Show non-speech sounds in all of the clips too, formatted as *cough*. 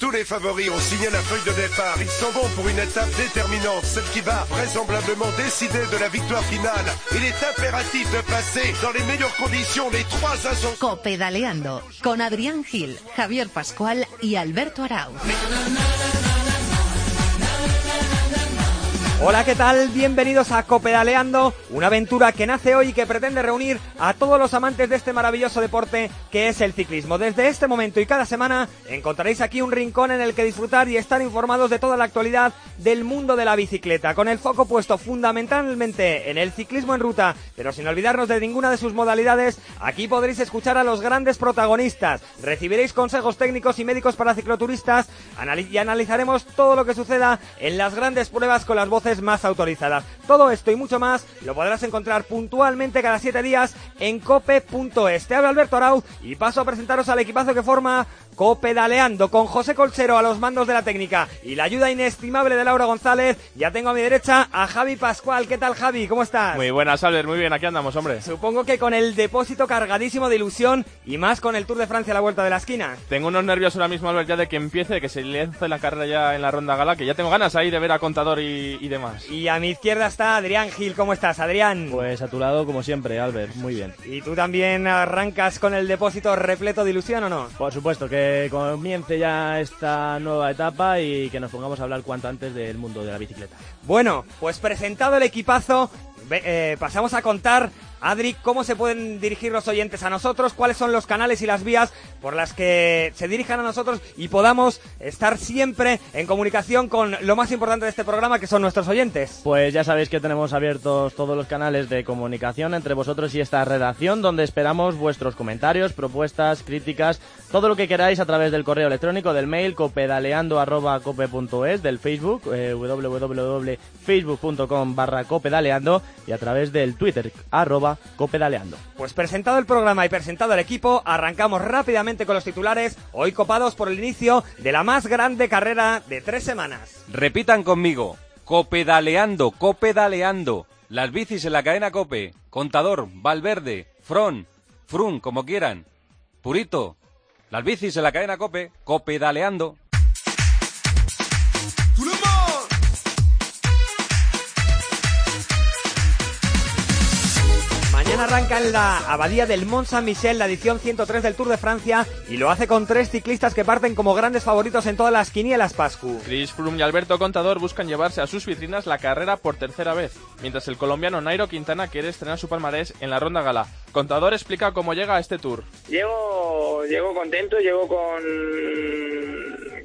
Tous les favoris ont signé la feuille de départ. Ils sont bons pour une étape déterminante, celle qui va vraisemblablement décider de la victoire finale. Il est impératif de passer dans les meilleures conditions les trois ascensions. Copedaleando con Adrián Gil, Javier Pascual y Alberto Arauz. Hola, ¿qué tal? Bienvenidos a Copedaleando, una aventura que nace hoy y que pretende reunir a todos los amantes de este maravilloso deporte que es el ciclismo. Desde este momento y cada semana encontraréis aquí un rincón en el que disfrutar y estar informados de toda la actualidad del mundo de la bicicleta, con el foco puesto fundamentalmente en el ciclismo en ruta, pero sin olvidarnos de ninguna de sus modalidades. Aquí podréis escuchar a los grandes protagonistas, recibiréis consejos técnicos y médicos para cicloturistas y analizaremos todo lo que suceda en las grandes pruebas con las voces más autorizadas. Todo esto y mucho más lo podrás encontrar puntualmente cada siete días en cope.es. Te habla Alberto Arau y paso a presentaros al equipazo que forma Copedaleando con José Colchero a los mandos de la técnica y la ayuda inestimable de Laura González. Ya tengo a mi derecha a Javi Pascual. ¿Qué tal, Javi? ¿Cómo estás? Muy buenas, Albert. Muy bien, aquí andamos, hombre. Supongo que con el depósito cargadísimo de ilusión y más con el Tour de Francia a la vuelta de la esquina. Tengo unos nervios ahora mismo, Albert, ya de que empiece, de que se lance la carrera ya en la ronda gala, que ya tengo ganas ahí de ver a Contador y, y demás. Y a mi izquierda está Adrián Gil. ¿Cómo estás, Adrián? Pues a tu lado, como siempre, Albert. Muy bien. ¿Y tú también arrancas con el depósito repleto de ilusión o no? Por supuesto, que comience ya esta nueva etapa y que nos pongamos a hablar cuanto antes del mundo de la bicicleta. Bueno, pues presentado el equipazo, eh, pasamos a contar Adri, ¿cómo se pueden dirigir los oyentes a nosotros? ¿Cuáles son los canales y las vías por las que se dirijan a nosotros y podamos estar siempre en comunicación con lo más importante de este programa, que son nuestros oyentes? Pues ya sabéis que tenemos abiertos todos los canales de comunicación entre vosotros y esta redacción, donde esperamos vuestros comentarios, propuestas, críticas, todo lo que queráis a través del correo electrónico, del mail copedaleando.cope.es, del Facebook, eh, www.facebook.com barra copedaleando y a través del Twitter, arroba copedaleando. Pues presentado el programa y presentado el equipo, arrancamos rápidamente con los titulares, hoy copados por el inicio de la más grande carrera de tres semanas. Repitan conmigo, copedaleando, copedaleando. Las bicis en la cadena Cope, Contador, Valverde, Fron, Frun, como quieran. Purito, las bicis en la cadena Cope, copedaleando. Mañana arranca en la abadía del Mont Saint-Michel la edición 103 del Tour de Francia y lo hace con tres ciclistas que parten como grandes favoritos en todas las quinielas Pascu. Chris Froome y Alberto Contador buscan llevarse a sus vitrinas la carrera por tercera vez, mientras el colombiano Nairo Quintana quiere estrenar su palmarés en la ronda gala. Contador explica cómo llega a este Tour. Llego, llego contento, llego con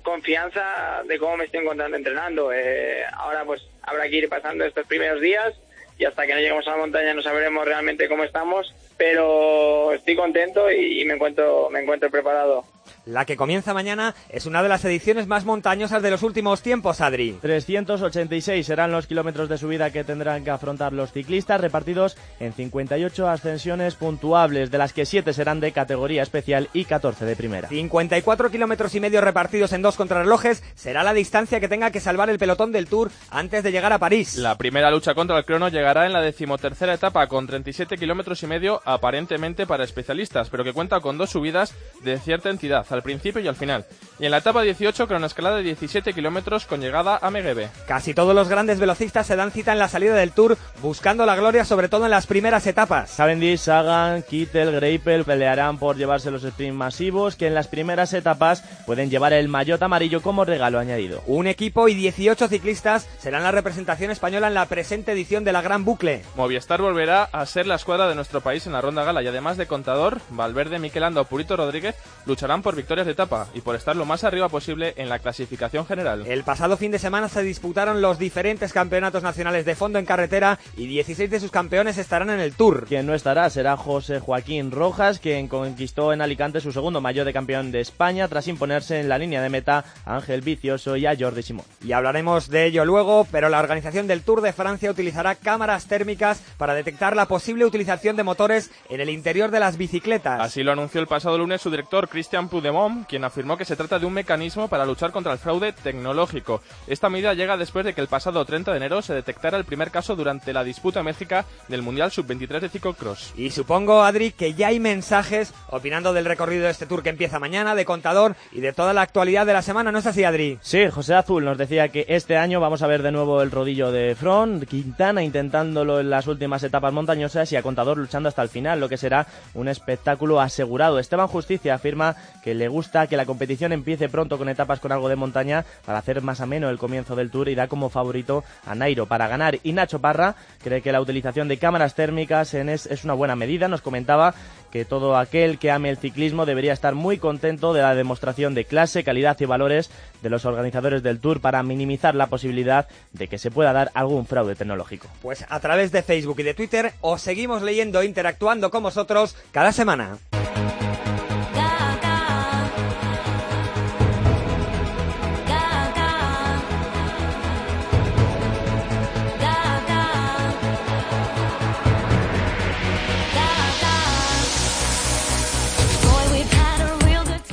confianza de cómo me estoy encontrando entrenando. Eh, ahora pues habrá que ir pasando estos primeros días y hasta que no lleguemos a la montaña no sabremos realmente cómo estamos, pero estoy contento y, me encuentro me encuentro preparado. La que comienza mañana es una de las ediciones más montañosas de los últimos tiempos, Adri. 386 serán los kilómetros de subida que tendrán que afrontar los ciclistas, repartidos en 58 ascensiones puntuables, de las que 7 serán de categoría especial y 14 de primera. 54 kilómetros y medio repartidos en dos contrarrelojes será la distancia que tenga que salvar el pelotón del Tour antes de llegar a París. La primera lucha contra el crono llegará en la decimotercera etapa con 37 kilómetros y medio aparentemente para especialistas, pero que cuenta con dos subidas de cierta entidad al principio y al final. Y en la etapa 18, con una escalada de 17 kilómetros con llegada a Megebe. Casi todos los grandes velocistas se dan cita en la salida del Tour, buscando la gloria sobre todo en las primeras etapas. Cavendish, Sagan, Kittel, Greipel pelearán por llevarse los sprints masivos, que en las primeras etapas pueden llevar el maillot amarillo como regalo añadido. Un equipo y 18 ciclistas serán la representación española en la presente edición de la Gran Bucle. Movistar volverá a ser la escuadra de nuestro país en la ronda gala y además de Contador, Valverde, Miquelando o Purito Rodríguez lucharán por victorias de etapa y por estar lo más arriba posible en la clasificación general. El pasado fin de semana se disputaron los diferentes campeonatos nacionales de fondo en carretera y 16 de sus campeones estarán en el Tour. Quien no estará será José Joaquín Rojas, quien conquistó en Alicante su segundo mayor de campeón de España tras imponerse en la línea de meta a Ángel Vicioso y a Jordi Simón. Y hablaremos de ello luego, pero la organización del Tour de Francia utilizará cámaras térmicas para detectar la posible utilización de motores en el interior de las bicicletas. Así lo anunció el pasado lunes su director Christian Put Mom, quien afirmó que se trata de un mecanismo para luchar contra el fraude tecnológico. Esta medida llega después de que el pasado 30 de enero se detectara el primer caso durante la disputa en México del Mundial Sub-23 de ciclocross. Y supongo, Adri, que ya hay mensajes opinando del recorrido de este tour que empieza mañana, de contador y de toda la actualidad de la semana, ¿no es así, Adri? Sí, José Azul nos decía que este año vamos a ver de nuevo el rodillo de Front, Quintana intentándolo en las últimas etapas montañosas y a contador luchando hasta el final, lo que será un espectáculo asegurado. Esteban Justicia afirma que le gusta que la competición empiece pronto con etapas con algo de montaña para hacer más ameno el comienzo del tour y da como favorito a Nairo para ganar. Y Nacho Parra cree que la utilización de cámaras térmicas es, es una buena medida. Nos comentaba que todo aquel que ame el ciclismo debería estar muy contento de la demostración de clase, calidad y valores de los organizadores del Tour para minimizar la posibilidad de que se pueda dar algún fraude tecnológico. Pues a través de Facebook y de Twitter os seguimos leyendo e interactuando con vosotros cada semana.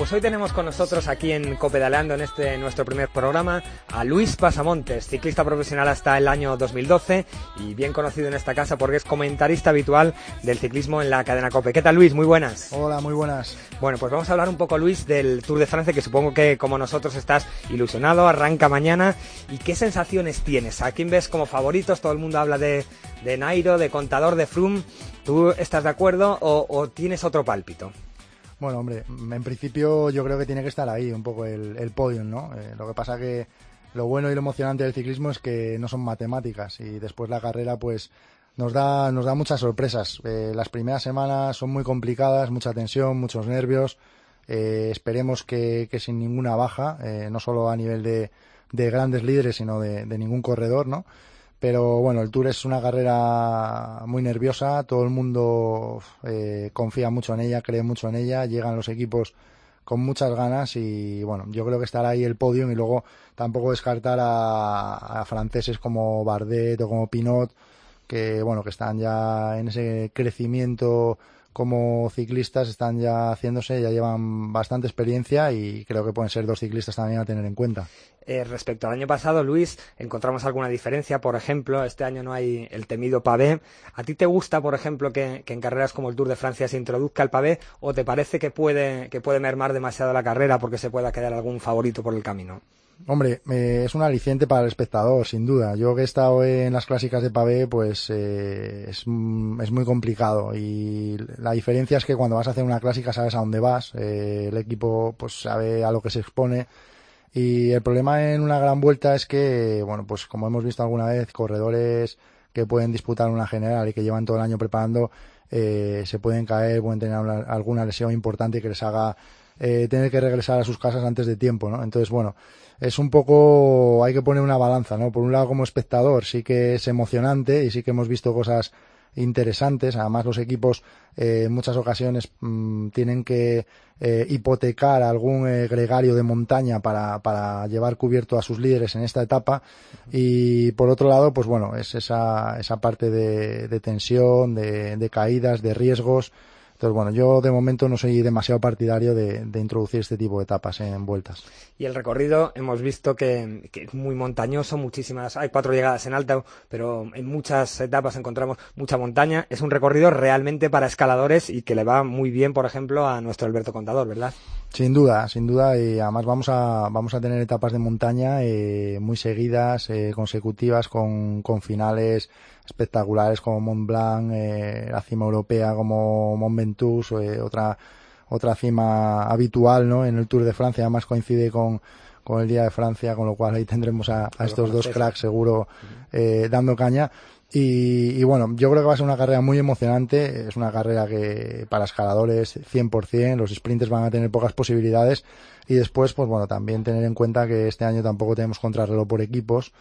Pues hoy tenemos con nosotros aquí en Copedaleando, en este nuestro primer programa, a Luis Pasamontes, ciclista profesional hasta el año 2012 y bien conocido en esta casa porque es comentarista habitual del ciclismo en la cadena Cope. ¿Qué tal Luis? Muy buenas. Hola, muy buenas. Bueno, pues vamos a hablar un poco Luis del Tour de Francia que supongo que como nosotros estás ilusionado, arranca mañana y qué sensaciones tienes. ¿A quién ves como favoritos? Todo el mundo habla de, de Nairo, de Contador, de Froome. ¿Tú estás de acuerdo o, o tienes otro pálpito? Bueno, hombre, en principio yo creo que tiene que estar ahí un poco el, el podium, ¿no? Eh, lo que pasa que lo bueno y lo emocionante del ciclismo es que no son matemáticas y después la carrera pues nos da, nos da muchas sorpresas. Eh, las primeras semanas son muy complicadas, mucha tensión, muchos nervios. Eh, esperemos que, que, sin ninguna baja, eh, no solo a nivel de, de grandes líderes, sino de, de ningún corredor, ¿no? Pero bueno, el Tour es una carrera muy nerviosa, todo el mundo eh, confía mucho en ella, cree mucho en ella, llegan los equipos con muchas ganas y bueno, yo creo que estará ahí el podio. Y luego tampoco descartar a, a, franceses como Bardet o como Pinot, que bueno, que están ya en ese crecimiento como ciclistas, están ya haciéndose, ya llevan bastante experiencia y creo que pueden ser dos ciclistas también a tener en cuenta. Eh, respecto al año pasado, Luis, encontramos alguna diferencia. Por ejemplo, este año no hay el temido pavé. ¿A ti te gusta, por ejemplo, que, en carreras como el Tour de Francia se introduzca el pavé o te parece que puede, que puede mermar demasiado la carrera porque se pueda quedar algún favorito por el camino? Hombre, es un aliciente para el espectador, sin duda. Yo que he estado en las clásicas de pavé, pues eh, es, es, muy complicado. Y la diferencia es que cuando vas a hacer una clásica sabes a dónde vas, eh, el equipo pues sabe a lo que se expone. Y el problema en una gran vuelta es que, bueno, pues como hemos visto alguna vez, corredores que pueden disputar una general y que llevan todo el año preparando, eh, se pueden caer, pueden tener una, alguna lesión importante que les haga eh, tener que regresar a sus casas antes de tiempo, ¿no? Entonces, bueno, es un poco, hay que poner una balanza, ¿no? Por un lado, como espectador, sí que es emocionante y sí que hemos visto cosas interesantes. Además, los equipos eh, en muchas ocasiones mmm, tienen que eh, hipotecar algún eh, gregario de montaña para, para llevar cubierto a sus líderes en esta etapa. Y por otro lado, pues bueno, es esa, esa parte de, tensión, de caídas, de riesgos. Entonces, bueno, yo de momento no soy demasiado partidario de, de, introducir este tipo de etapas en vueltas. Y el recorrido hemos visto que, que, es muy montañoso, muchísimas, hay cuatro llegadas en alta, pero en muchas etapas encontramos mucha montaña. Es un recorrido realmente para escaladores y que le va muy bien, por ejemplo, a nuestro Alberto Contador, ¿verdad? Sin duda, sin duda, y además vamos a, vamos a tener etapas de montaña eh, muy seguidas, eh, consecutivas, con, con finales espectaculares como Mont Blanc, eh, la cima europea como Mont Ventoux, eh, otra, otra cima habitual ¿no? en el Tour de Francia, además coincide con, con el Día de Francia, con lo cual ahí tendremos a, a estos dos cracks seguro eh, dando caña. Y, y, bueno, yo creo que va a ser una carrera muy emocionante, es una carrera que para escaladores 100%, los sprinters van a tener pocas posibilidades. Y después, pues bueno, también tener en cuenta que este año tampoco tenemos contrarreloj por equipos,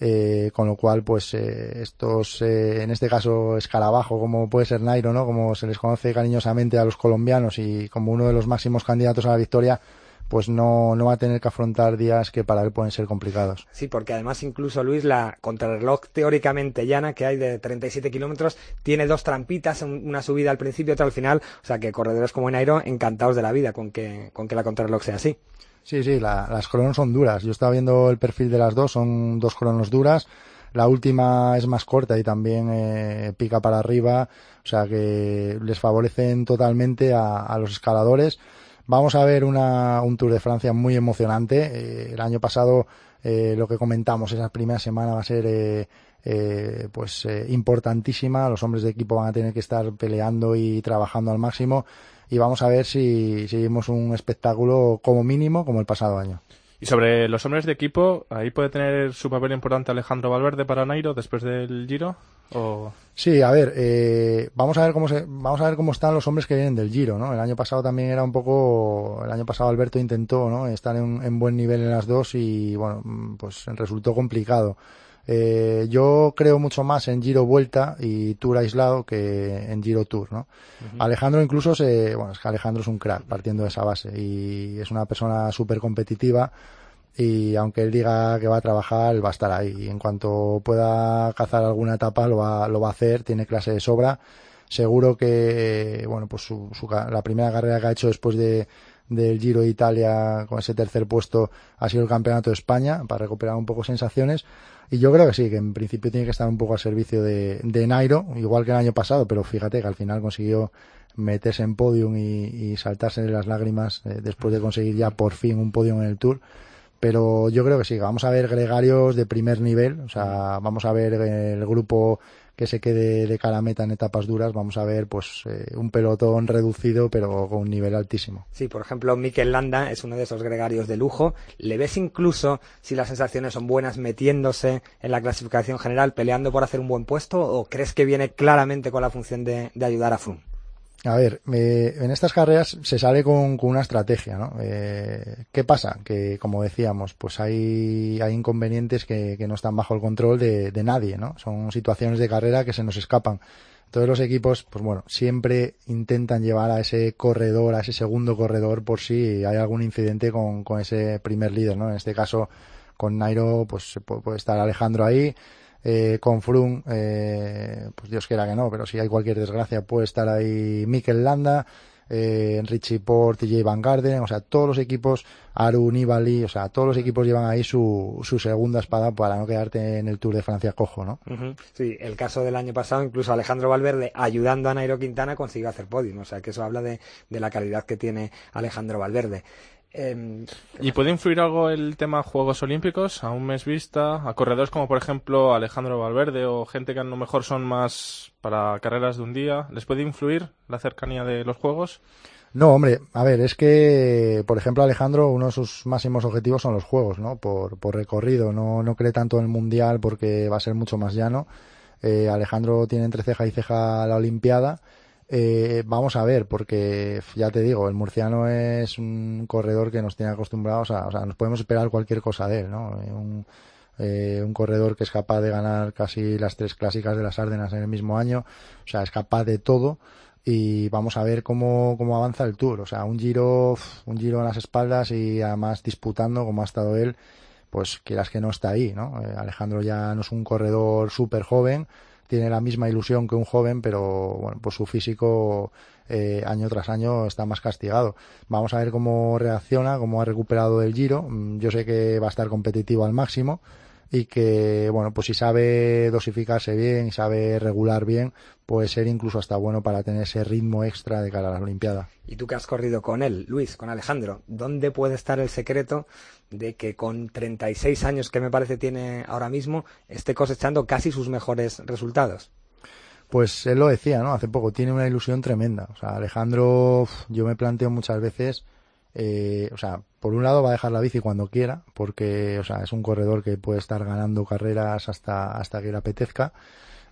eh, con lo cual pues eh, estos eh, en este caso escarabajo como puede ser Nairo no como se les conoce cariñosamente a los colombianos y como uno de los máximos candidatos a la victoria pues no, no va a tener que afrontar días que para él pueden ser complicados. Sí, porque además incluso Luis, la contrarreloj teóricamente llana que hay de 37 kilómetros tiene dos trampitas, una subida al principio y otra al final, o sea que corredores como Nairo encantados de la vida con que, con que la contrarreloj sea así. Sí, sí, las cronos son duras. Yo estaba viendo el perfil de las dos, son dos cronos duras. La última es más corta y también eh, pica para arriba, o sea que les favorecen totalmente a los escaladores. Vamos a ver una, un Tour de Francia muy emocionante. Eh, el año pasado, eh, lo que comentamos, esa primera semana va a ser eh, eh pues importantísima. Los hombres de equipo van a tener que estar peleando y trabajando al máximo. Y vamos a ver si seguimos un espectáculo como mínimo como el pasado año. Y sobre los hombres de equipo, ahí puede tener su papel importante Alejandro Valverde para Nairo después del Giro. ¿O... Sí, a ver, eh, vamos a ver cómo se, vamos a ver cómo están los hombres que vienen del Giro, ¿no? El año pasado también era un poco, el año pasado Alberto intentó, ¿no? Estar en, en buen nivel en las dos y bueno, pues resultó complicado. Eh, yo creo mucho más en Giro Vuelta y Tour aislado que en Giro Tour, ¿no? Alejandro incluso se, bueno, es que Alejandro es un crack partiendo de esa base y es una persona súper competitiva y aunque él diga que va a trabajar, él va a estar ahí. Y en cuanto pueda cazar alguna etapa, lo va, lo va a hacer, tiene clase de sobra. Seguro que, bueno, pues su, la primera carrera que ha hecho después de, del Giro de Italia con ese tercer puesto ha sido el Campeonato de España para recuperar un poco sensaciones y yo creo que sí, que en principio tiene que estar un poco al servicio de, de Nairo, igual que el año pasado, pero fíjate que al final consiguió meterse en podium y, y saltarse las lágrimas eh, después de conseguir ya por fin un podium en el Tour. Pero yo creo que sí, vamos a ver gregarios de primer nivel, o sea, vamos a ver el grupo que se quede de cara meta en etapas duras, vamos a ver pues eh, un pelotón reducido pero con un nivel altísimo. Sí, por ejemplo, Mikel Landa es uno de esos gregarios de lujo. ¿Le ves incluso, si las sensaciones son buenas, metiéndose en la clasificación general, peleando por hacer un buen puesto o crees que viene claramente con la función de, ayudar a Froome? A ver, en estas carreras se sale con, una estrategia, ¿no? Eh, ¿Qué pasa? Que, como decíamos, pues hay, hay inconvenientes que, no están bajo el control de, nadie, ¿no? Son situaciones de carrera que se nos escapan. Todos los equipos, pues bueno, siempre intentan llevar a ese corredor, a ese segundo corredor, por si hay algún incidente con, con ese primer líder, ¿no? En este caso, con Nairo, pues puede estar Alejandro ahí, eh, con Froome, eh, pues Dios quiera que no, pero si hay cualquier desgracia puede estar ahí Mikel Landa, eh, Richie Port, TJ Van Garden, o sea, todos los equipos, Aru, Nibali, o sea, todos los equipos llevan ahí su, su segunda espada para no quedarte en el Tour de Francia cojo, ¿no? Sí, el caso del año pasado, incluso Alejandro Valverde, ayudando a Nairo Quintana, consiguió hacer podium, o sea, que eso habla de, de la calidad que tiene Alejandro Valverde. Em, ¿Y puede influir algo el tema Juegos Olímpicos a un mes vista? A corredores como por ejemplo Alejandro Valverde o gente que a lo mejor son más para carreras de un día. ¿Les puede influir la cercanía de los Juegos? No, hombre, a ver, es que, por ejemplo, Alejandro, uno de sus máximos objetivos son los Juegos, ¿no? Por, por recorrido, no, no cree tanto en el Mundial porque va a ser mucho más llano. Eh, Alejandro tiene entre ceja y ceja la Olimpiada eh, vamos a ver, porque ya te digo, el murciano es un corredor que nos tiene acostumbrados a, o sea, nos podemos esperar cualquier cosa de él, ¿no? Eh, un, eh, un corredor que es capaz de ganar casi las tres clásicas de las Ardenas en el mismo año, o sea, es capaz de todo y vamos a ver cómo, cómo avanza el Tour, o sea, un giro, un giro en las espaldas y además disputando como ha estado él, pues quieras que no está ahí, ¿no? Eh, Alejandro ya no es un corredor súper joven, tiene la misma ilusión que un joven, pero bueno, pues su físico eh, año tras año está más castigado. Vamos a ver cómo reacciona, cómo ha recuperado el giro. Mm, yo sé que va a estar competitivo al máximo y que, bueno, pues si sabe dosificarse bien sabe regular bien, puede ser incluso hasta bueno para tener ese ritmo extra de cara a la Olimpiada. Y tú que has corrido con él, Luis, con Alejandro, ¿dónde puede estar el secreto de que con 36 años que me parece tiene ahora mismo esté cosechando casi sus mejores resultados? Pues él lo decía, ¿no? Hace poco, tiene una ilusión tremenda. O sea, Alejandro, yo me planteo muchas veces, eh, o sea, por un lado va a dejar la bici cuando quiera, porque, o sea, es un corredor que puede estar ganando carreras hasta, hasta que le apetezca.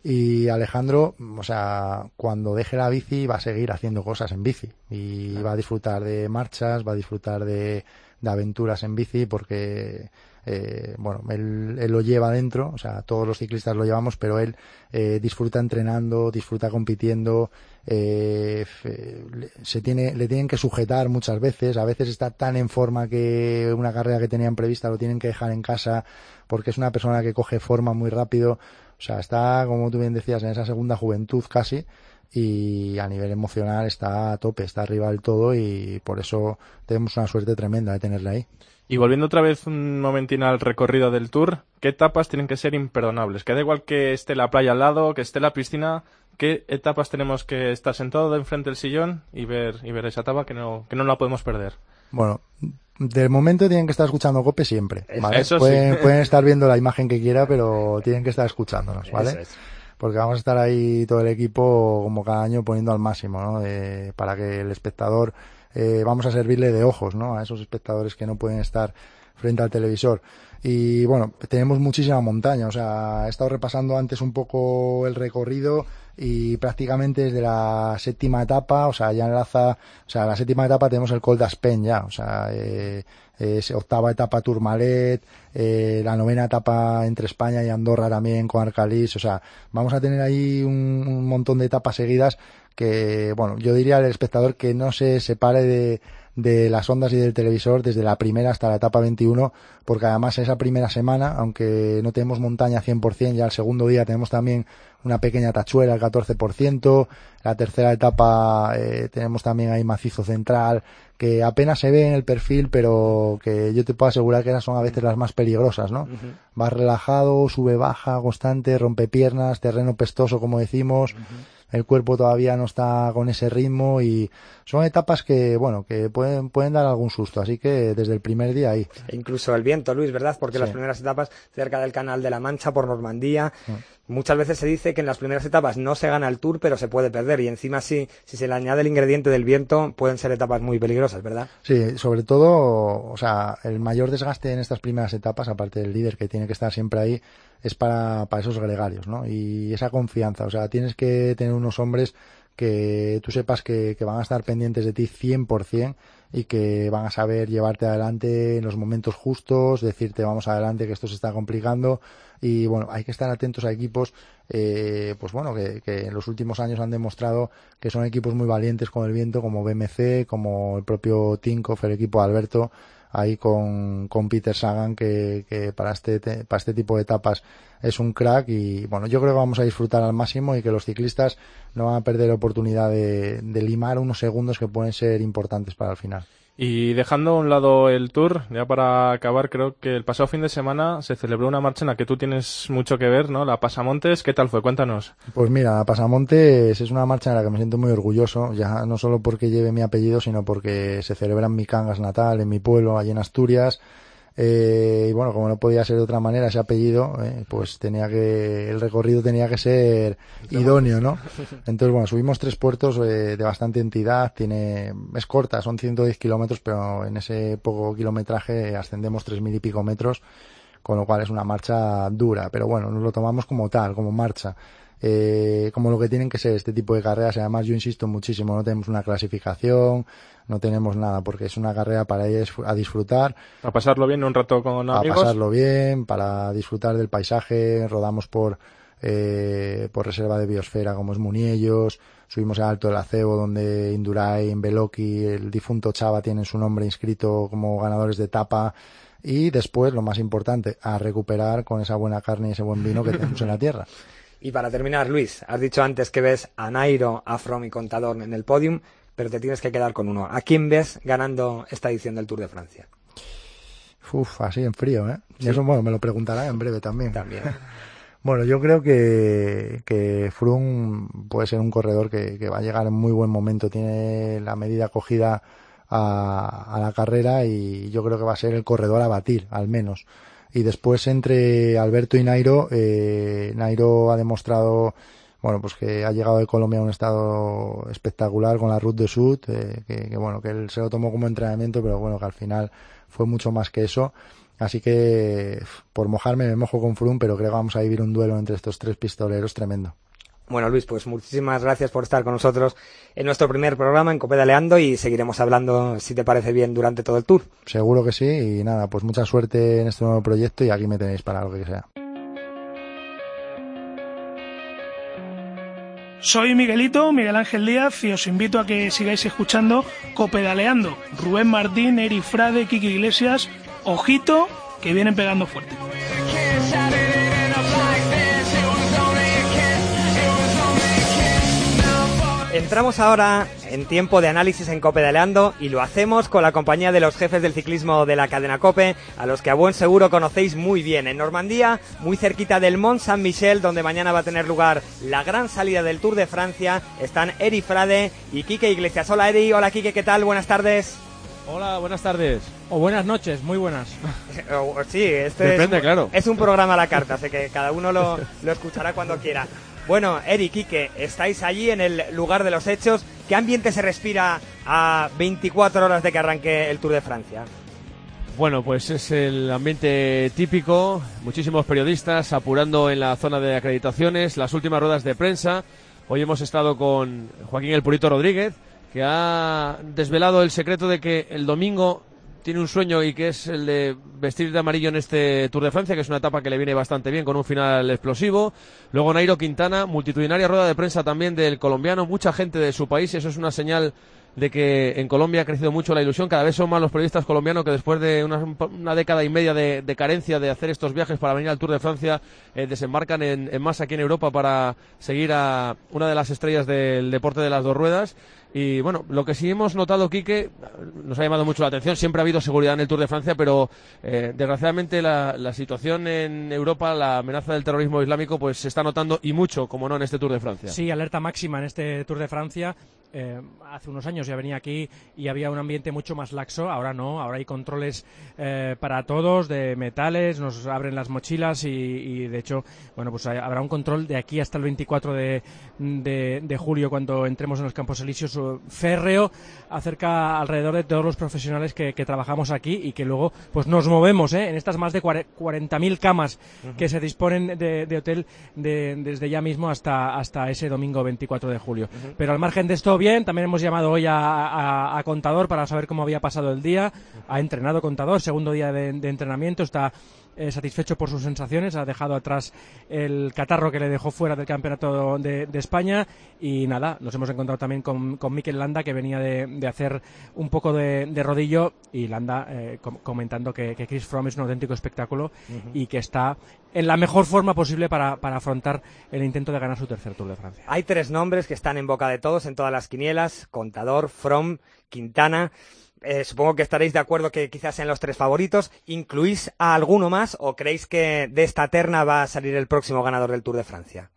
Y Alejandro, o sea, cuando deje la bici va a seguir haciendo cosas en bici y va a disfrutar de marchas, va a disfrutar de, de aventuras en bici porque eh, bueno, él, él, lo lleva dentro, o sea, todos los ciclistas lo llevamos, pero él eh, disfruta entrenando, disfruta compitiendo, eh, se tiene, le tienen que sujetar muchas veces, a veces está tan en forma que una carrera que tenían prevista lo tienen que dejar en casa porque es una persona que coge forma muy rápido, o sea, está, como tú bien decías, en esa segunda juventud casi, y a nivel emocional está a tope, está arriba del todo y por eso tenemos una suerte tremenda de tenerle ahí. Y volviendo otra vez un momentín al recorrido del tour, ¿qué etapas tienen que ser imperdonables? Que da igual que esté la playa al lado, que esté la piscina, ¿qué etapas tenemos que estar sentado enfrente del sillón y ver, y ver esa etapa que no, que no la podemos perder? Bueno, de momento tienen que estar escuchando Cope siempre, ¿vale? Eso pueden, pueden, *laughs* estar viendo la imagen que quiera, pero tienen que estar escuchándonos, ¿vale? Porque vamos a estar ahí todo el equipo como cada año poniendo al máximo, ¿no? Eh, para que el espectador eh, vamos a servirle de ojos, ¿no? A esos espectadores que no pueden estar frente al televisor. Y bueno, tenemos muchísima montaña, o sea, he estado repasando antes un poco el recorrido y prácticamente desde la séptima etapa, o sea, ya enlaza, o sea, la séptima etapa tenemos el Col d'Aspen ya, o sea, eh, es octava etapa Tourmalet, eh, la novena etapa entre España y Andorra también con Arcalís, o sea, vamos a tener ahí un, un montón de etapas seguidas que, bueno, yo diría al espectador que no se separe de, de las ondas y del televisor desde la primera hasta la etapa 21, porque además esa primera semana, aunque no tenemos montaña 100%, ya el segundo día tenemos también una pequeña tachuela al 14%, la tercera etapa eh, tenemos también ahí macizo central, que apenas se ve en el perfil, pero que yo te puedo asegurar que esas son a veces las más peligrosas, ¿no? Vas relajado, sube, baja, constante, rompe piernas, terreno pestoso, como decimos el cuerpo todavía no está con ese ritmo y son etapas que, bueno, que pueden, pueden dar algún susto, así que desde el primer día ahí. E incluso el viento, Luis, ¿verdad? Porque las primeras etapas cerca del Canal de la Mancha por Normandía, muchas veces se dice que en las primeras etapas no se gana el Tour, pero se puede perder y encima sí, si se le añade el ingrediente del viento, pueden ser etapas muy peligrosas, ¿verdad? Sí, sobre todo, o sea, el mayor desgaste en estas primeras etapas, aparte del líder que tiene que estar siempre ahí, es para, para esos gregarios, ¿no? Y esa confianza, o sea, tienes que tener unos hombres que tú sepas que, que van a estar pendientes de ti 100% y que van a saber llevarte adelante en los momentos justos, decirte vamos adelante que esto se está complicando y bueno, hay que estar atentos a equipos eh, pues bueno, que, en los últimos años han demostrado que son equipos muy valientes con el viento como BMC, como el propio Tinkoff, el equipo Alberto ahí con, con Peter Sagan que, que para este para este tipo de etapas es un crack y bueno yo creo que vamos a disfrutar al máximo y que los ciclistas no van a perder la oportunidad de, de limar unos segundos que pueden ser importantes para el final. Y dejando a un lado el tour, ya para acabar, creo que el pasado fin de semana se celebró una marcha en la que tú tienes mucho que ver, ¿no? La Pasamontes, ¿qué tal fue? Cuéntanos. Pues mira, la Pasamontes es una marcha en la que me siento muy orgulloso, ya no solo porque lleve mi apellido, sino porque se celebra en mi Cangas natal, en mi pueblo, allí en Asturias. Eh, y bueno, como no podía ser de otra manera ese apellido, eh, pues tenía que, el recorrido tenía que ser idóneo, ¿no? Entonces, bueno, subimos tres puertos eh, de bastante entidad, tiene, es corta, son 110 kilómetros, pero en ese poco kilometraje ascendemos tres mil y pico metros, con lo cual es una marcha dura, pero bueno, nos lo tomamos como tal, como marcha. Eh, como lo que tienen que ser este tipo de carreras. Además, yo insisto muchísimo, no tenemos una clasificación, no tenemos nada, porque es una carrera para ir a disfrutar. A pasarlo bien un rato con amigos. A pasarlo bien, para disfrutar del paisaje. Rodamos por, eh, por reserva de biosfera como es Muniellos. Subimos al Alto del Acebo, donde Induray, en Beloki, el difunto Chava tienen su nombre inscrito como ganadores de etapa. Y después, lo más importante, a recuperar con esa buena carne y ese buen vino que tenemos en la tierra. *laughs* Y para terminar, Luis, has dicho antes que ves a Nairo, a From y Contador en el podium, pero te tienes que quedar con uno. ¿A quién ves ganando esta edición del Tour de Francia? Uf, así en frío, ¿eh? Sí. Y eso, bueno, me lo preguntará en breve también. También. *laughs* Bueno, yo creo que, que Froome puede ser un corredor que, que va a llegar en muy buen momento. Tiene la medida cogida a, a la carrera y yo creo que va a ser el corredor a batir, al menos y después entre Alberto y Nairo, eh, Nairo ha demostrado bueno, pues que ha llegado de Colombia a un estado espectacular con la Route de Sud, eh, que, que, bueno, que él se lo tomó como entrenamiento, pero bueno, que al final fue mucho más que eso. Así que por mojarme me mojo con Froome, pero creo que vamos a vivir un duelo entre estos tres pistoleros tremendo. Bueno, Luis, pues muchísimas gracias por estar con nosotros en nuestro primer programa en Copedaleando y seguiremos hablando, si te parece bien, durante todo el tour. Seguro que sí y nada, pues mucha suerte en este nuevo proyecto y aquí me tenéis para lo que sea. Soy Miguelito, Miguel Ángel Díaz, y os invito a que sigáis escuchando Copedaleando. Rubén Martín, Eri Frade, Kiki Iglesias, ojito, que vienen pegando fuerte. Entramos ahora en tiempo de análisis en Copedaleando y lo hacemos con la compañía de los jefes del ciclismo de la cadena Cope, a los que a buen seguro conocéis muy bien. En Normandía, muy cerquita del Mont Saint-Michel, donde mañana va a tener lugar la gran salida del Tour de Francia, están Eri Frade y Quique Iglesias. Hola Eri, hola Quique, ¿qué tal? Buenas tardes. Hola, buenas tardes. O buenas noches, muy buenas. *laughs* sí, este Depende, es, claro. es un programa a la carta, así que cada uno lo, lo escuchará cuando quiera. Bueno, Eri, Quique, estáis allí en el lugar de los hechos. ¿Qué ambiente se respira a 24 horas de que arranque el Tour de Francia? Bueno, pues es el ambiente típico, muchísimos periodistas apurando en la zona de acreditaciones, las últimas ruedas de prensa. Hoy hemos estado con Joaquín El Purito Rodríguez, que ha desvelado el secreto de que el domingo tiene un sueño y que es el de vestir de amarillo en este Tour de Francia, que es una etapa que le viene bastante bien con un final explosivo. Luego Nairo Quintana, multitudinaria rueda de prensa también del colombiano, mucha gente de su país y eso es una señal de que en Colombia ha crecido mucho la ilusión. Cada vez son más los periodistas colombianos que después de una, una década y media de, carencia de hacer estos viajes para venir al Tour de Francia, eh, desembarcan en, en aquí en Europa para seguir a una de las estrellas del deporte de las dos ruedas. Y bueno, lo que sí hemos notado, Quique, nos ha llamado mucho la atención. Siempre ha habido seguridad en el Tour de Francia, pero eh, desgraciadamente la, situación en Europa, la amenaza del terrorismo islámico, pues se está notando y mucho, como no, en este Tour de Francia. Sí, alerta máxima en este Tour de Francia. Eh, hace unos años ya venía aquí y había un ambiente mucho más laxo. Ahora no, ahora hay controles eh, para todos de metales, nos abren las mochilas y, de hecho, bueno, pues habrá un control de aquí hasta el 24 de, de, de, julio cuando entremos en los Campos Elíseos férreo acerca alrededor de todos los profesionales que, que trabajamos aquí y que luego pues nos movemos ¿eh? en estas más de 40.000 camas uh -huh. que se disponen de, de hotel de, desde ya mismo hasta, hasta ese domingo 24 de julio. Uh -huh. Pero al margen de esto, bien, también hemos llamado hoy a, a, a, Contador para saber cómo había pasado el día. Ha entrenado Contador, segundo día de, de entrenamiento, está eh, satisfecho por sus sensaciones, ha dejado atrás el catarro que le dejó fuera del campeonato de, de España y nada, nos hemos encontrado también con, con Mikel Landa que venía de, de hacer un poco de, de rodillo y Landa eh, com comentando que, que, Chris Froome es un auténtico espectáculo uh -huh. y que está en la mejor forma posible para, para, afrontar el intento de ganar su tercer Tour de Francia. Hay tres nombres que están en boca de todos en todas las quinielas, Contador, Froome, Quintana. Eh, supongo que estaréis de acuerdo que quizás sean los tres favoritos. ¿Incluís a alguno más o creéis que de esta terna va a salir el próximo ganador del Tour de Francia?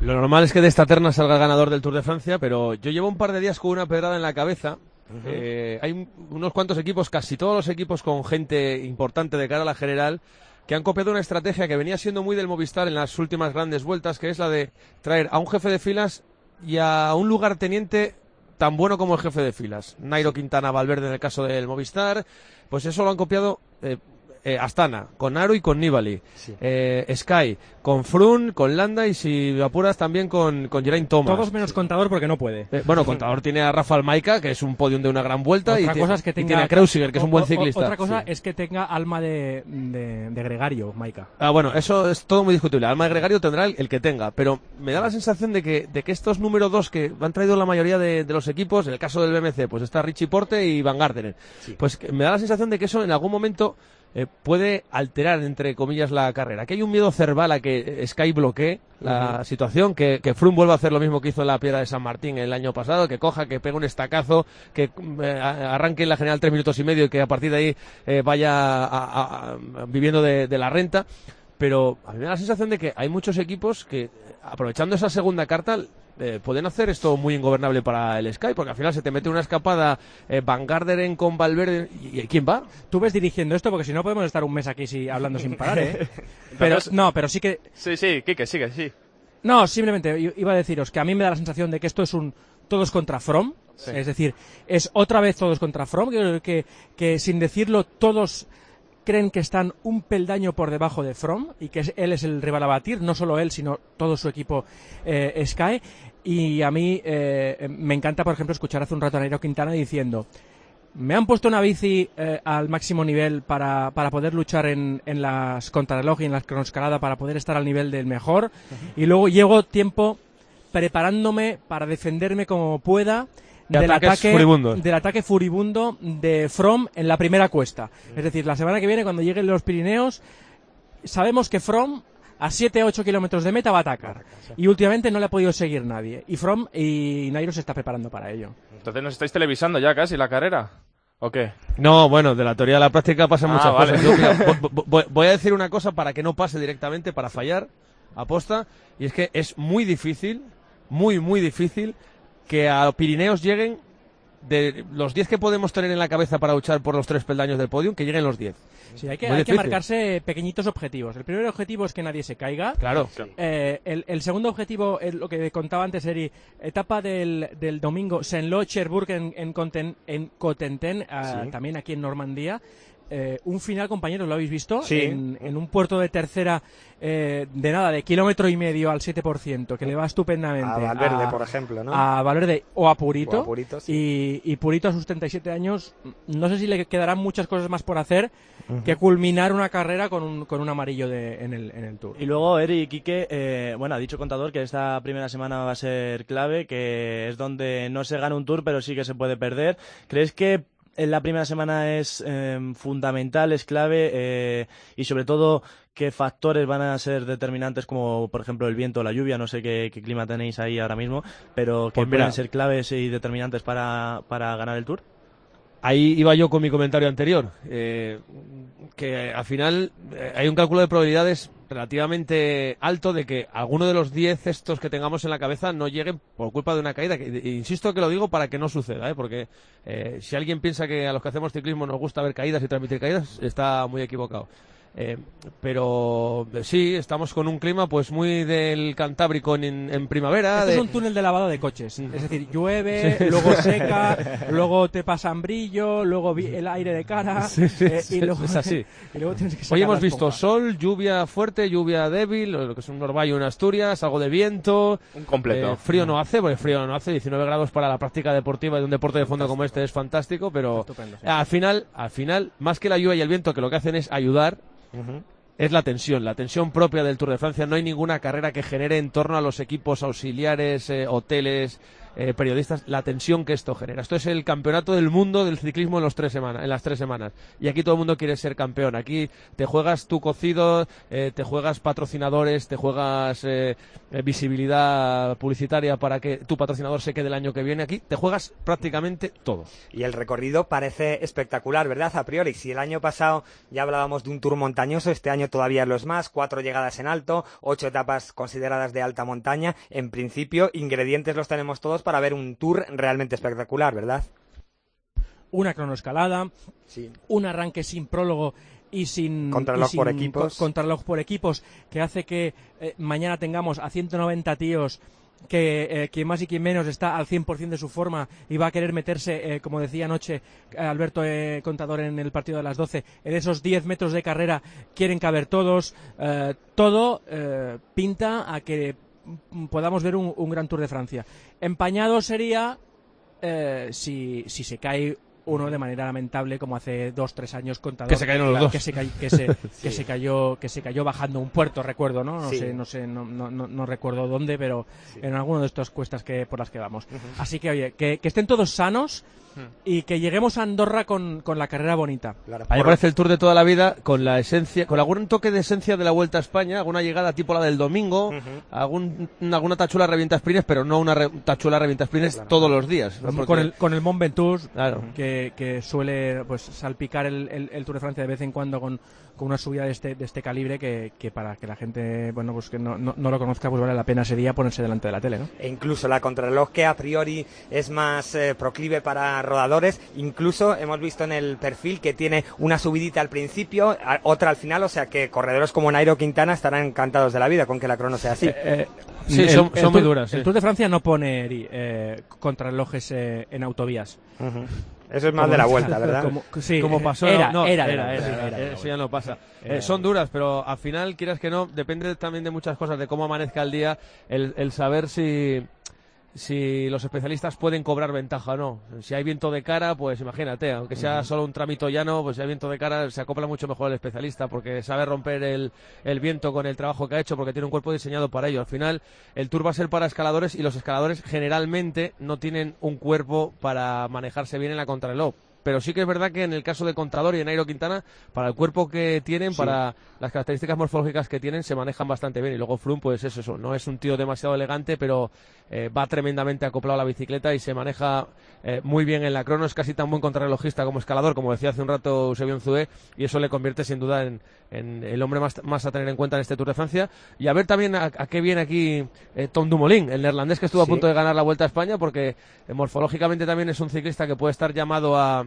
Lo normal es que de esta terna salga el ganador del Tour de Francia, pero yo llevo un par de días con una pedrada en la cabeza. Uh -huh. eh, hay unos cuantos equipos, casi todos los equipos con gente importante de cara a la general, que han copiado una estrategia que venía siendo muy del Movistar en las últimas grandes vueltas, que es la de traer a un jefe de filas y a un lugarteniente tan bueno como el jefe de filas. Nairo Quintana Valverde en el caso del Movistar, pues eso lo han copiado eh, eh, Astana, con Aro y con Nibali. Sí. Eh, Sky, con Frun, con Landa y si apuras también con, con Geraint Thomas. Todos menos Contador porque no puede. Eh, bueno, Contador tiene a Rafael Maica, que es un podium de una gran vuelta. Otra y cosa es que tenga, tiene a Kreuziger, que es un buen ciclista. Otra cosa sí. es que tenga alma de, de, de, gregario, Maica. Ah, bueno, eso es todo muy discutible. Alma de gregario tendrá el, el, que tenga, pero me da la sensación de que, de que estos número dos que han traído la mayoría de, de, los equipos, en el caso del BMC, pues está Richie Porte y Van Gardner. Sí. Pues me da la sensación de que eso en algún momento eh, puede alterar, entre comillas, la carrera. Que hay un miedo cerval a que Sky bloquee la uh -huh. situación, que, que Froome vuelva a hacer lo mismo que hizo en la Piedra de San Martín el año pasado, que coja, que pegue un estacazo, que eh, arranque en la general tres minutos y medio y que a partir de ahí eh, vaya a, a, a, viviendo de, de la renta. Pero a mí me da la sensación de que hay muchos equipos que, aprovechando esa segunda carta, eh, pueden hacer esto muy ingobernable para el Sky, porque al final se te mete una escapada eh, Van Garderen con Valverde y, y, ¿quién va? Tú ves dirigiendo esto porque si no podemos estar un mes aquí si, hablando sin parar, ¿eh? *laughs* pero no, pero sí que Sí, sí, Kike, sigue, sí. No, simplemente iba a deciros que a mí me da la sensación de que esto es un todos contra From, sí. es decir, es otra vez todos contra From, que, que, que sin decirlo todos creen que están un peldaño por debajo de From y que él es el rival a batir, no solo él, sino todo su equipo eh, Sky. Y a mí eh, me encanta, por ejemplo, escuchar hace un rato a Nairo Quintana diciendo me han puesto una bici eh, al máximo nivel para, para poder luchar en, en las contrarreloj y en las cronoescalada para poder estar al nivel del mejor y luego llevo tiempo preparándome para defenderme como pueda del ataque, furibundos. del ataque furibundo de From en la primera cuesta. Es decir, la semana que viene, cuando lleguen los Pirineos, sabemos que From a 7-8 kilómetros de meta va a atacar. Y últimamente no le ha podido seguir nadie. Y From y Nairo se está preparando para ello. Entonces nos estáis televisando ya casi la carrera. ¿O qué? No, bueno, de la teoría a la práctica pasan Ah, muchas vale. cosas. Yo, mira, *laughs* voy a decir una cosa para que no pase directamente, para fallar, aposta, y es que es muy difícil, muy, muy difícil, que a Pirineos lleguen de los 10 que podemos tener en la cabeza para luchar por los tres peldaños del podium, que lleguen los 10. Sí, hay que, hay que marcarse pequeñitos objetivos. El primer objetivo es que nadie se caiga. Claro. Eh, el, el segundo objetivo es lo que contaba antes, Eri. Etapa del, del domingo, Saint-Lô, Cherbourg en, en, Conten- en Cotentin, ah, Sí. también aquí en Normandía. Eh, un final, compañeros, ¿lo habéis visto? Sí. En, en un puerto de tercera eh, de nada, de kilómetro y medio al 7%, que le va estupendamente. A Valverde, por ejemplo, ¿no? A Valverde o a Purito. O a Purito, y, y Purito a sus 37 años, no sé si le quedarán muchas cosas más por hacer que culminar una carrera con un, con un amarillo de, en, el, en el Tour. Y luego Eri y Quique, eh, bueno, ha dicho Contador que esta primera semana va a ser clave, que es donde no se gana un Tour, pero sí que se puede perder. ¿Crees que en la primera semana es eh, fundamental, es clave eh, y sobre todo qué factores van a ser determinantes como por ejemplo el viento o la lluvia? No sé qué, qué clima tenéis ahí ahora mismo, pero que Pues pueden ser claves y determinantes para, para ganar el Tour. Ahí iba yo con mi comentario anterior, eh, que al final eh, hay un cálculo de probabilidades relativamente alto de que alguno de los 10 estos que tengamos en la cabeza no lleguen por culpa de una caída. Insisto que lo digo para que no suceda, ¿eh? porque eh, si alguien piensa que a los que hacemos ciclismo nos gusta ver caídas y transmitir caídas, está muy equivocado. Eh, pero eh, sí, estamos con un clima pues muy del Cantábrico en, en primavera. Esto de- es un túnel de lavado de coches. Es decir, llueve, Sí. *laughs* luego seca, luego te pasan brillo, luego el aire de cara. *laughs* Sí, sí, eh, sí, y luego, es así. *laughs* y luego tienes que sacar Hoy hemos visto pompas. sol, lluvia fuerte, lluvia débil, lo que es un orvallo en Asturias, algo de viento. Un completo. Eh, frío no hace, porque frío no hace. 19 grados para la práctica deportiva de un deporte de fondo como este es fantástico, pero al final, al final, más que la lluvia y el viento, que lo que hacen es ayudar, es la tensión, la tensión propia del Tour de Francia. No hay ninguna carrera que genere en torno a los equipos auxiliares, eh, hoteles, eh, periodistas, la tensión que esto genera. Esto es el campeonato del mundo del ciclismo en, los tres en las tres semanas. Y aquí todo el mundo quiere ser campeón. Aquí te juegas tu cocido, eh, te juegas patrocinadores, te juegas eh, eh, visibilidad publicitaria para que tu patrocinador se quede el año que viene. Aquí te juegas prácticamente todo. Y el recorrido parece espectacular, ¿verdad? A priori, si el año pasado ya hablábamos de un tour montañoso, este año todavía lo es más, cuatro llegadas en alto, ocho etapas consideradas de alta montaña. En principio, ingredientes los tenemos todos para ver un tour realmente espectacular, ¿verdad? Una cronoescalada, un arranque sin prólogo y sin Contrarreloj por equipos. co- contrarreloj por equipos que hace que eh, mañana tengamos a 190 tíos que eh, quien más y quien menos está al 100% de su forma y va a querer meterse, eh, como decía anoche eh, Alberto Contador en el partido de las 12, en esos 10 metros de carrera quieren caber todos. todo pinta a que podamos ver un, un gran Tour de Francia. Empañado sería eh, si, si se cae uno de manera lamentable como hace dos tres años contador Que se cayeron los dos. que se, cay- que se, *laughs* que se cayó que se cayó bajando un puerto recuerdo no no Sí. sé no sé no, no, no, no recuerdo dónde pero en alguno de estas cuestas que por las que vamos así que oye que, que estén todos sanos y que lleguemos a Andorra con, con la carrera bonita A mí me parece el tour de toda la vida con la esencia, con algún toque de esencia de la Vuelta a España, alguna llegada tipo la del domingo, algún, alguna tachuela revienta sprints, pero no una re- tachuela revienta sprints todos los días. ¿no? Porque- con el con el Mont Ventoux Claro. que, que suele pues salpicar el, el- el Tour de Francia de vez en cuando con, con una subida de este, de este calibre que, que para que la gente bueno pues que no, no, no lo conozca pues vale la pena ese día ponerse delante de la tele ¿no? E incluso la contrarreloj que a priori es más eh, proclive para rodadores, incluso hemos visto en el perfil que tiene una subidita al principio, a- otra al final, o sea que corredores como Nairo Quintana estarán encantados de la vida con que la crono sea así. Eh, Sí, el- son- el son muy duras, sí. El Tour de Francia no pone eh, contrarrelojes eh, en autovías. Eso es más de la *laughs* vuelta, ¿verdad? Como, sí, como pasó era, no, era, era, era, era, era, era. eso ya no pasa Era Eh, son duras pero al final quieras que no depende también de muchas cosas de cómo amanezca el día el, el saber si si los especialistas pueden cobrar ventaja o no. Si hay viento de cara, pues imagínate, aunque sea solo un trámite llano, pues si hay viento de cara se acopla mucho mejor el especialista porque sabe romper el, el viento con el trabajo que ha hecho porque tiene un cuerpo diseñado para ello. Al final, el tour va a ser para escaladores y los escaladores generalmente no tienen un cuerpo para manejarse bien en la contrarreloj. Pero sí que es verdad que en el caso de Contador y de Nairo Quintana, para el cuerpo que tienen, para las características morfológicas que tienen, se manejan bastante bien. Y luego Froome, pues es eso, no es un tío demasiado elegante, pero eh, va tremendamente acoplado a la bicicleta y se maneja eh, muy bien en la crono. Es casi tan buen contrarrelojista como escalador, como decía hace un rato Eusebio Zue, y eso le convierte sin duda en, en el hombre más, más a tener en cuenta en este Tour de Francia. Y a ver también a, a qué viene aquí eh, Tom Dumoulin, el neerlandés que estuvo a punto de ganar la Vuelta a España, porque eh, morfológicamente también es un ciclista que puede estar llamado a,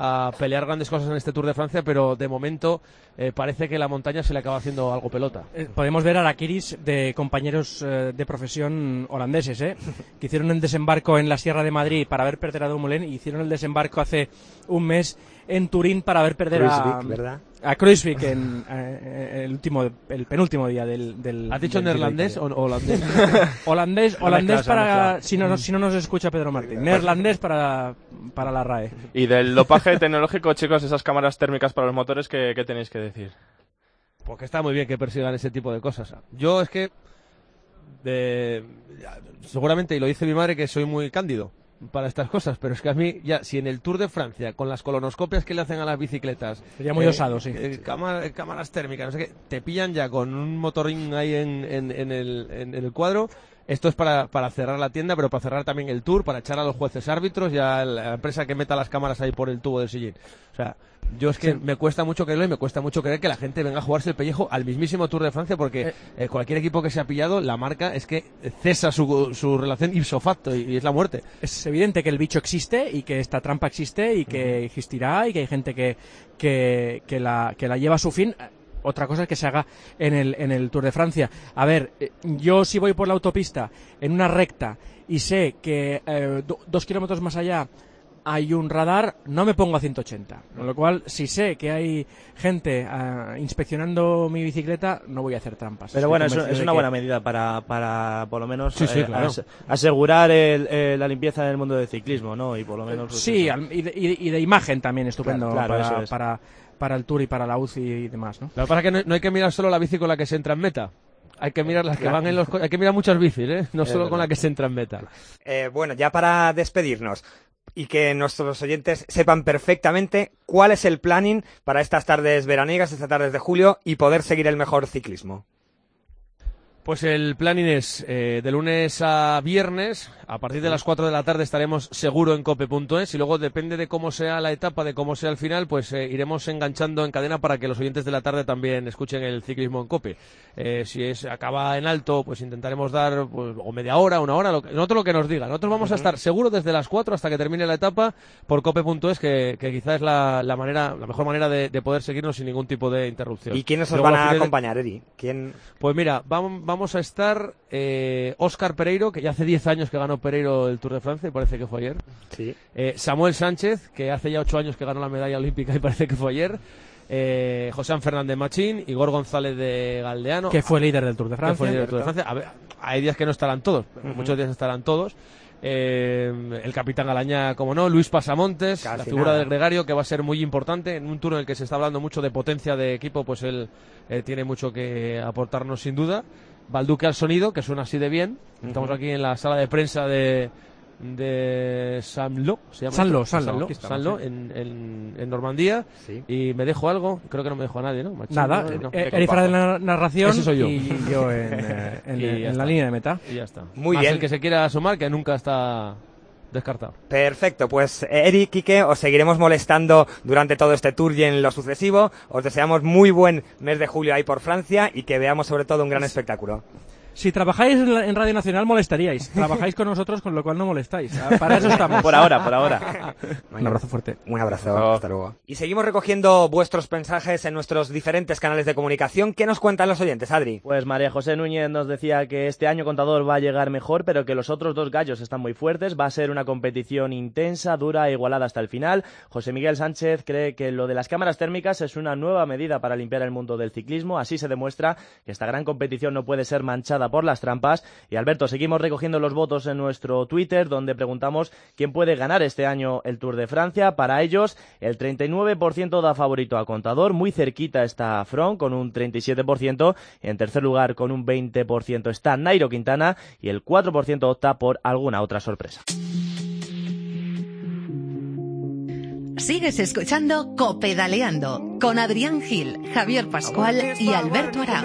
a pelear grandes cosas en este Tour de Francia, pero de momento eh, parece que la montaña se le acaba haciendo algo pelota. Eh, Podemos ver a la Kiris de compañeros eh, de profesión holandeses, ¿eh? que hicieron el desembarco en la Sierra de Madrid para ver perder a Dumoulin y hicieron el desembarco hace un mes en Turín para ver perder a, ¿verdad? a Kruijswijk en eh, el último, el penúltimo día del. del ¿Has dicho del neerlandés o holandés? *laughs* holandés, holandés para si no, si no nos escucha Pedro Martín. Neerlandés para, para la RAE. Y del dopaje tecnológico, chicos, esas cámaras térmicas para los motores, ¿qué, qué tenéis que decir? Porque está muy bien que persigan ese tipo de cosas. Yo es que de- ya, seguramente, y lo dice mi madre, que soy muy cándido para estas cosas, pero es que a mí, ya, si en el Tour de Francia, con las colonoscopias que le hacen a las bicicletas, Sería muy osado, sí. eh, cámara- cámaras térmicas, no sé qué, te pillan ya con un motorín ahí en, en- en el, en- en el cuadro. Esto es para, para cerrar la tienda, pero para cerrar también el tour, para echar a los jueces árbitros y a la empresa que meta las cámaras ahí por el tubo del sillín. O sea, yo es que me cuesta mucho creerlo y me cuesta mucho creer que la gente venga a jugarse el pellejo al mismísimo Tour de Francia porque eh, cualquier equipo que se ha pillado, la marca es que cesa su, su relación ipso facto y, y es la muerte. Es evidente que el bicho existe y que esta trampa existe y que existirá y que hay gente que, que, que la, que la lleva a su fin. Otra cosa es que se haga en el, en el Tour de Francia. A ver, eh, yo si voy por la autopista en una recta y sé que eh, do- dos kilómetros más allá hay un radar, no me pongo a 180. Con lo cual, si sé que hay gente ah, inspeccionando mi bicicleta, no voy a hacer trampas. Pero Estoy bueno, es, convencido es una que- buena medida para, para por lo menos Sí, sí, eh, claro. asegurar el- eh, la limpieza del mundo del ciclismo, ¿no? Y por lo menos... pues, Sí, eso. al- y de, y de- imagen también estupendo Claro, claro, para, eso es. para, para el Tour y para la UCI y demás, ¿no? Lo que pasa es que no, no hay que mirar solo la bici con la que se entra en meta. Hay que mirar las que Claro. van en los... Hay que mirar muchas bicis, ¿eh? No Es solo con la que se entra en meta. Eh, bueno, ya para despedirnos y que nuestros oyentes sepan perfectamente cuál es el planning para estas tardes veraniegas, estas tardes de julio y poder seguir el mejor ciclismo. Pues el planning es eh, de lunes a viernes, a partir de las 4 de la tarde estaremos seguro en cope.es y luego depende de cómo sea la etapa, de cómo sea el final, pues eh, iremos enganchando en cadena para que los oyentes de la tarde también escuchen el ciclismo en cope. Eh, si es acaba en alto, pues intentaremos dar pues, o media hora, una hora, lo que, nosotros lo que nos diga. Nosotros vamos a estar seguro desde las 4 hasta que termine la etapa por cope.es, que, que quizás es la, la manera, la mejor manera de, de poder seguirnos sin ningún tipo de interrupción. ¿Y quiénes os Luego, van a acompañar, Eri? ¿Quién? pues mira, vam- vamos a estar eh, Oscar Pereiro, que ya hace 10 años que ganó Pereiro el Tour de Francia, y parece que fue ayer. Sí. Eh, Samuel Sánchez, que hace ya 8 años que ganó la medalla olímpica y parece que fue ayer. Eh, José Fernández Machín, Igor González de Galdeano. Que fue líder del Tour de que Francia. fue líder del Tour de Francia. A ver, hay días que no estarán todos, pero muchos días estarán todos. Eh, el capitán Galaña, como no, Luis Pasamontes, Casi la figura nada. del gregario que va a ser muy importante en un tour en el que se está hablando mucho de potencia de equipo, pues él eh, tiene mucho que aportarnos sin duda. Balduque al sonido, que suena así de bien. Estamos aquí en la sala de prensa de de Sanlo, se llama Sanlo, esto? Sanlo, aquí estamos, Sanlo, sí. en, en, en Normandía. Y me dejo algo, creo que no me dejo a nadie, ¿no? Machín, Nada, no, no. eh, Fra de la narración Ese soy yo. y yo en, *laughs* eh, en- Y en ya la está. línea de meta. Y ya está. Muy Más bien. el que se quiera asomar, que nunca está descartado. Perfecto, pues eh, Eri, Quique, os seguiremos molestando durante todo este tour y en lo sucesivo. Os deseamos muy buen mes de julio ahí por Francia y que veamos sobre todo un gran espectáculo. Si trabajáis en, la- en Radio Nacional molestaríais. Trabajáis con nosotros, con lo cual no molestáis. Ah, Para eso estamos. Por ahora, por ahora. Un abrazo fuerte. Un abrazo, hasta luego. Y seguimos recogiendo vuestros mensajes en nuestros diferentes canales de comunicación. ¿Qué nos cuentan los oyentes, Adri? Pues María José Núñez nos decía que este año Contador va a llegar mejor, pero que los otros dos gallos están muy fuertes. Va a ser una competición intensa, dura e igualada hasta el final. José Miguel Sánchez cree que lo de las cámaras térmicas es una nueva medida para limpiar el mundo del ciclismo. Así se demuestra que esta gran competición no puede ser manchada por las trampas. Y Alberto, seguimos recogiendo los votos en nuestro Twitter, donde preguntamos quién puede ganar este año el Tour de Francia. Para ellos, el 39% da favorito a Contador, muy cerquita está Front con un 37%, en tercer lugar con un 20% está Nairo Quintana y el 4% opta por alguna otra sorpresa. Sigues escuchando Copedaleando con Adrián Gil, Javier Pascual y Alberto Arao.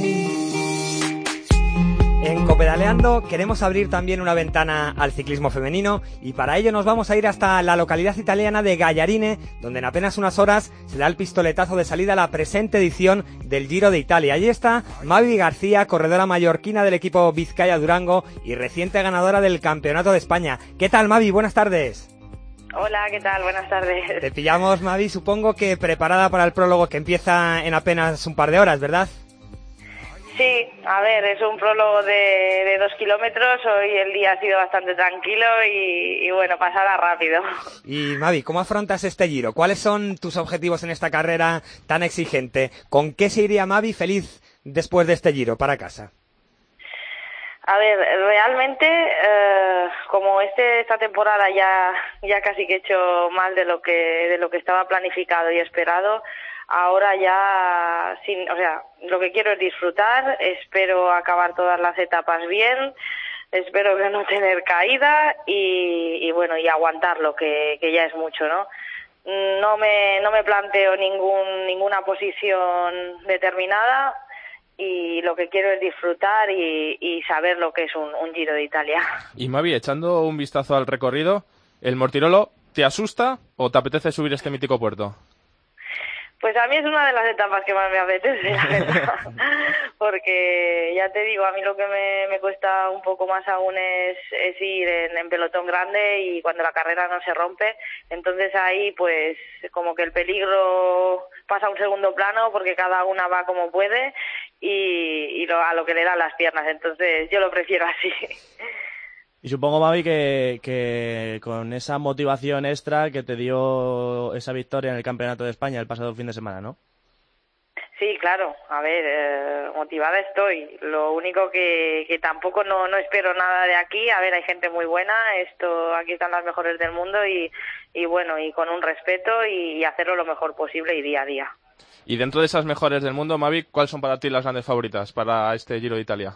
En Copedaleando queremos abrir también una ventana al ciclismo femenino y para ello nos vamos a ir hasta la localidad italiana de Gallarine, donde en apenas unas horas se da el pistoletazo de salida a la presente edición del Giro de Italia. Allí está Mavi García, corredora mallorquina del equipo Vizcaya Durango y reciente ganadora del Campeonato de España. ¿Qué tal Mavi? Buenas tardes. Hola, ¿qué tal? Buenas tardes. Te pillamos Mavi, supongo que preparada para el prólogo que empieza en apenas un par de horas, ¿verdad? Sí, a ver, es un prólogo de, de dos kilómetros. Hoy el día ha sido bastante tranquilo y, y bueno, pasará rápido. Y Mavi, ¿cómo afrontas este giro? ¿Cuáles son tus objetivos en esta carrera tan exigente? ¿Con qué se iría Mavi feliz después de este giro para casa? A ver, realmente, eh, como este esta temporada ya ya casi que he hecho más de lo que de lo que estaba planificado y esperado, ahora ya sin, o sea, lo que quiero es disfrutar, espero acabar todas las etapas bien, espero *laughs* no tener caída y, y bueno, y aguantarlo que, que ya es mucho, ¿no? No me no me planteo ningún ninguna posición determinada y lo que quiero es disfrutar y, y saber lo que es un Giro de Italia. Y Mavi, echando un vistazo al recorrido, ¿el Mortirolo te asusta o te apetece subir este mítico puerto? Pues a mí es una de las etapas que más me apetece, la *laughs* verdad. Porque ya te digo, a mí lo que me, me cuesta un poco más aún es, es ir en, en pelotón grande y cuando la carrera no se rompe. Entonces ahí, pues, como que el peligro pasa a un segundo plano porque cada una va como puede y, y lo, a lo que le dan las piernas. Entonces yo lo prefiero así. Y supongo, Mavi, que, que con esa motivación extra que te dio esa victoria en el Campeonato de España el pasado fin de semana, ¿no? Sí, claro. A ver, eh, motivada estoy. Lo único que, que tampoco no, no espero nada de aquí. A ver, hay gente muy buena. Esto, aquí están las mejores del mundo y, y bueno, y con un respeto y, y hacerlo lo mejor posible y día a día. Y dentro de esas mejores del mundo, Mavi, ¿cuáles son para ti las grandes favoritas para este Giro de Italia?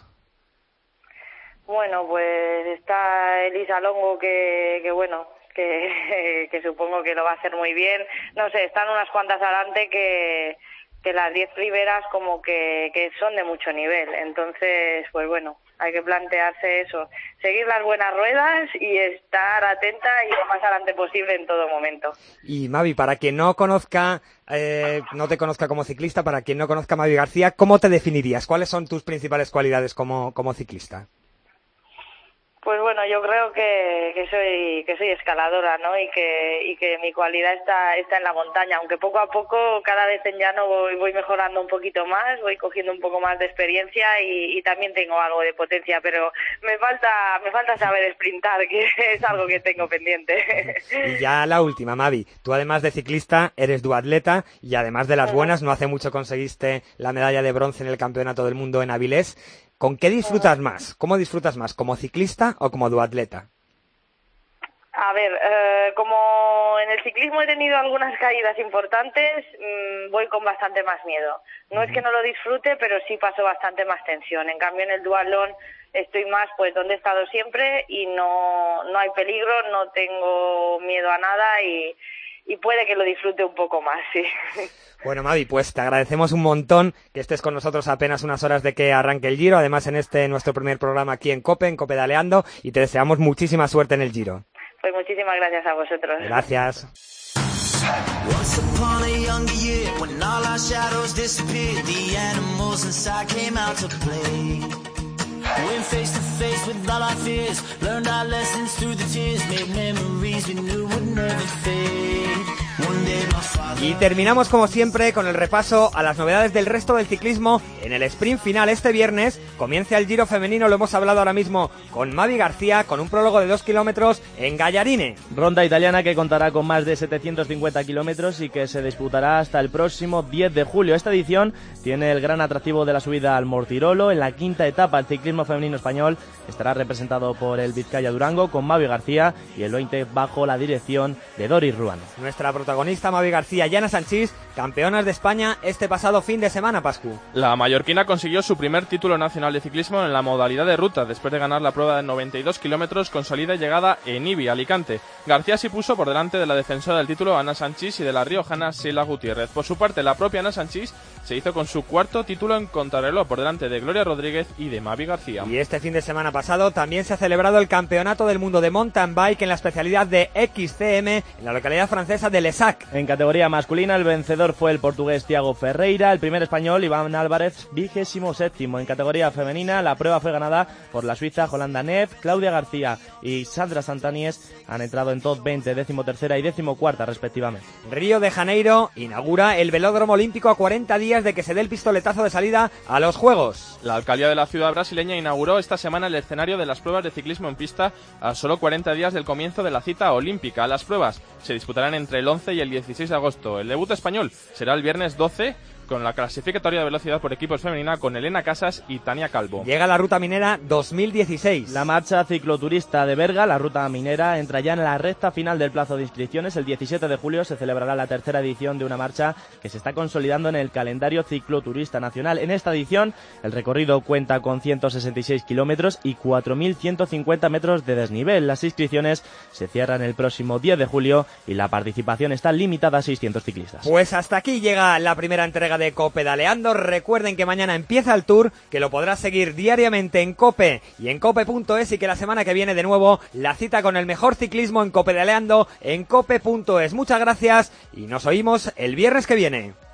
Bueno, pues está Elisa Longo que, que bueno, *laughs* que, supongo que lo va a hacer muy bien. No sé, están unas cuantas adelante que, las diez primeras como que, que son de mucho nivel. Entonces, pues bueno, hay que plantearse eso, seguir las buenas ruedas y estar atenta y lo más adelante posible en todo momento. Y Mavi, para quien no conozca, eh, no te conozca como ciclista, para quien no conozca a Mavi García, ¿cómo te definirías? ¿Cuáles son tus principales cualidades como ciclista? Pues bueno, yo creo que, que soy que soy escaladora, ¿no? Y que y que mi cualidad está está en la montaña, aunque poco a poco cada vez en llano voy voy mejorando un poquito más, voy cogiendo un poco más de experiencia y, y también tengo algo de potencia, pero me falta me falta saber sprintar, que *laughs* es algo que tengo pendiente. Y ya la última, Mavi. Tú además de ciclista, eres duatleta y además de las buenas, no hace mucho conseguiste la medalla de bronce en el Campeonato del Mundo en Avilés. ¿Con qué disfrutas más? ¿Cómo disfrutas más? ¿Como ciclista o como duatleta? A ver, eh, como en el ciclismo he tenido algunas caídas importantes, mmm, voy con bastante más miedo. No es que no lo disfrute, pero sí paso bastante más tensión. En cambio, en el dualón estoy más pues donde he estado siempre y no, no hay peligro, no tengo miedo a nada y, y puede que lo disfrute un poco más, sí. Bueno, Mavi, pues te agradecemos un montón que estés con nosotros apenas unas horas de que arranque el Giro, además en este nuestro primer programa aquí en Cope, en Cope Daleando, y te deseamos muchísima suerte en el Giro. Pues muchísimas gracias a vosotros. Gracias. Went face to face with all our fears, learned our lessons through the tears, made memories we knew would never fade. Y terminamos como siempre con el repaso a las novedades del resto del ciclismo en el sprint final este viernes. Comienza el Giro femenino, lo hemos hablado ahora mismo con Mavi García, con un prólogo de dos kilómetros en Gallarine. Ronda italiana que contará con más de 750 kilómetros y que se disputará hasta el próximo 10 de julio. Esta edición tiene el gran atractivo de la subida al Mortirolo. En la quinta etapa, el ciclismo femenino español estará representado por el Vizcaya Durango con Mavi García y el 20 bajo la dirección de Doris Ruano. Nuestra protagonista Mavi García y Ana Sanchís, campeonas de España este pasado fin de semana, Pascu. La mallorquina consiguió su primer título nacional de ciclismo en la modalidad de ruta, después de ganar la prueba de 92 kilómetros con salida y llegada en Ibi, Alicante. García sí puso por delante de la defensora del título Ana Sanchís y de la riojana Sheila Gutiérrez. Por su parte, la propia Ana Sanchís se hizo con su cuarto título en contrarreloj por delante de Gloria Rodríguez y de Mavi García. Y este fin de semana pasado también se ha celebrado el Campeonato del Mundo de Mountain Bike en la especialidad de XCM en la localidad francesa de Lesac. En categoría masculina, el vencedor fue el portugués Thiago Ferreira, el primer español Iván Álvarez, vigésimo séptimo. En categoría femenina, la prueba fue ganada por la suiza Holanda Neff, Claudia García y Sandra Santanies han entrado en top 20, décimo tercera y décimo cuarta respectivamente. Río de Janeiro inaugura el velódromo olímpico a 40 días de que se dé el pistoletazo de salida a los Juegos. La alcaldía de la ciudad brasileña inauguró esta semana el escenario de las pruebas de ciclismo en pista a solo 40 días del comienzo de la cita olímpica. Las pruebas se disputarán entre el 11 y el 16 de agosto. El debut español será el viernes 12 con la clasificatoria de velocidad por equipos femenina con Elena Casas y Tania Calvo. Llega la Ruta Minera 2016. La marcha cicloturista de Berga, la Ruta Minera, entra ya en la recta final del plazo de inscripciones. El 17 de julio se celebrará la tercera edición de una marcha que se está consolidando en el calendario cicloturista nacional. En esta edición, el recorrido cuenta con 166 kilómetros y 4.150 metros de desnivel. Las inscripciones se cierran el próximo 10 de julio y la participación está limitada a 600 ciclistas. Pues hasta aquí llega la primera entrega de Copedaleando. Recuerden que mañana empieza el tour, que lo podrás seguir diariamente en Cope y en cope.es y que la semana que viene de nuevo la cita con el mejor ciclismo en Copedaleando en cope.es. Muchas gracias y nos oímos el viernes que viene.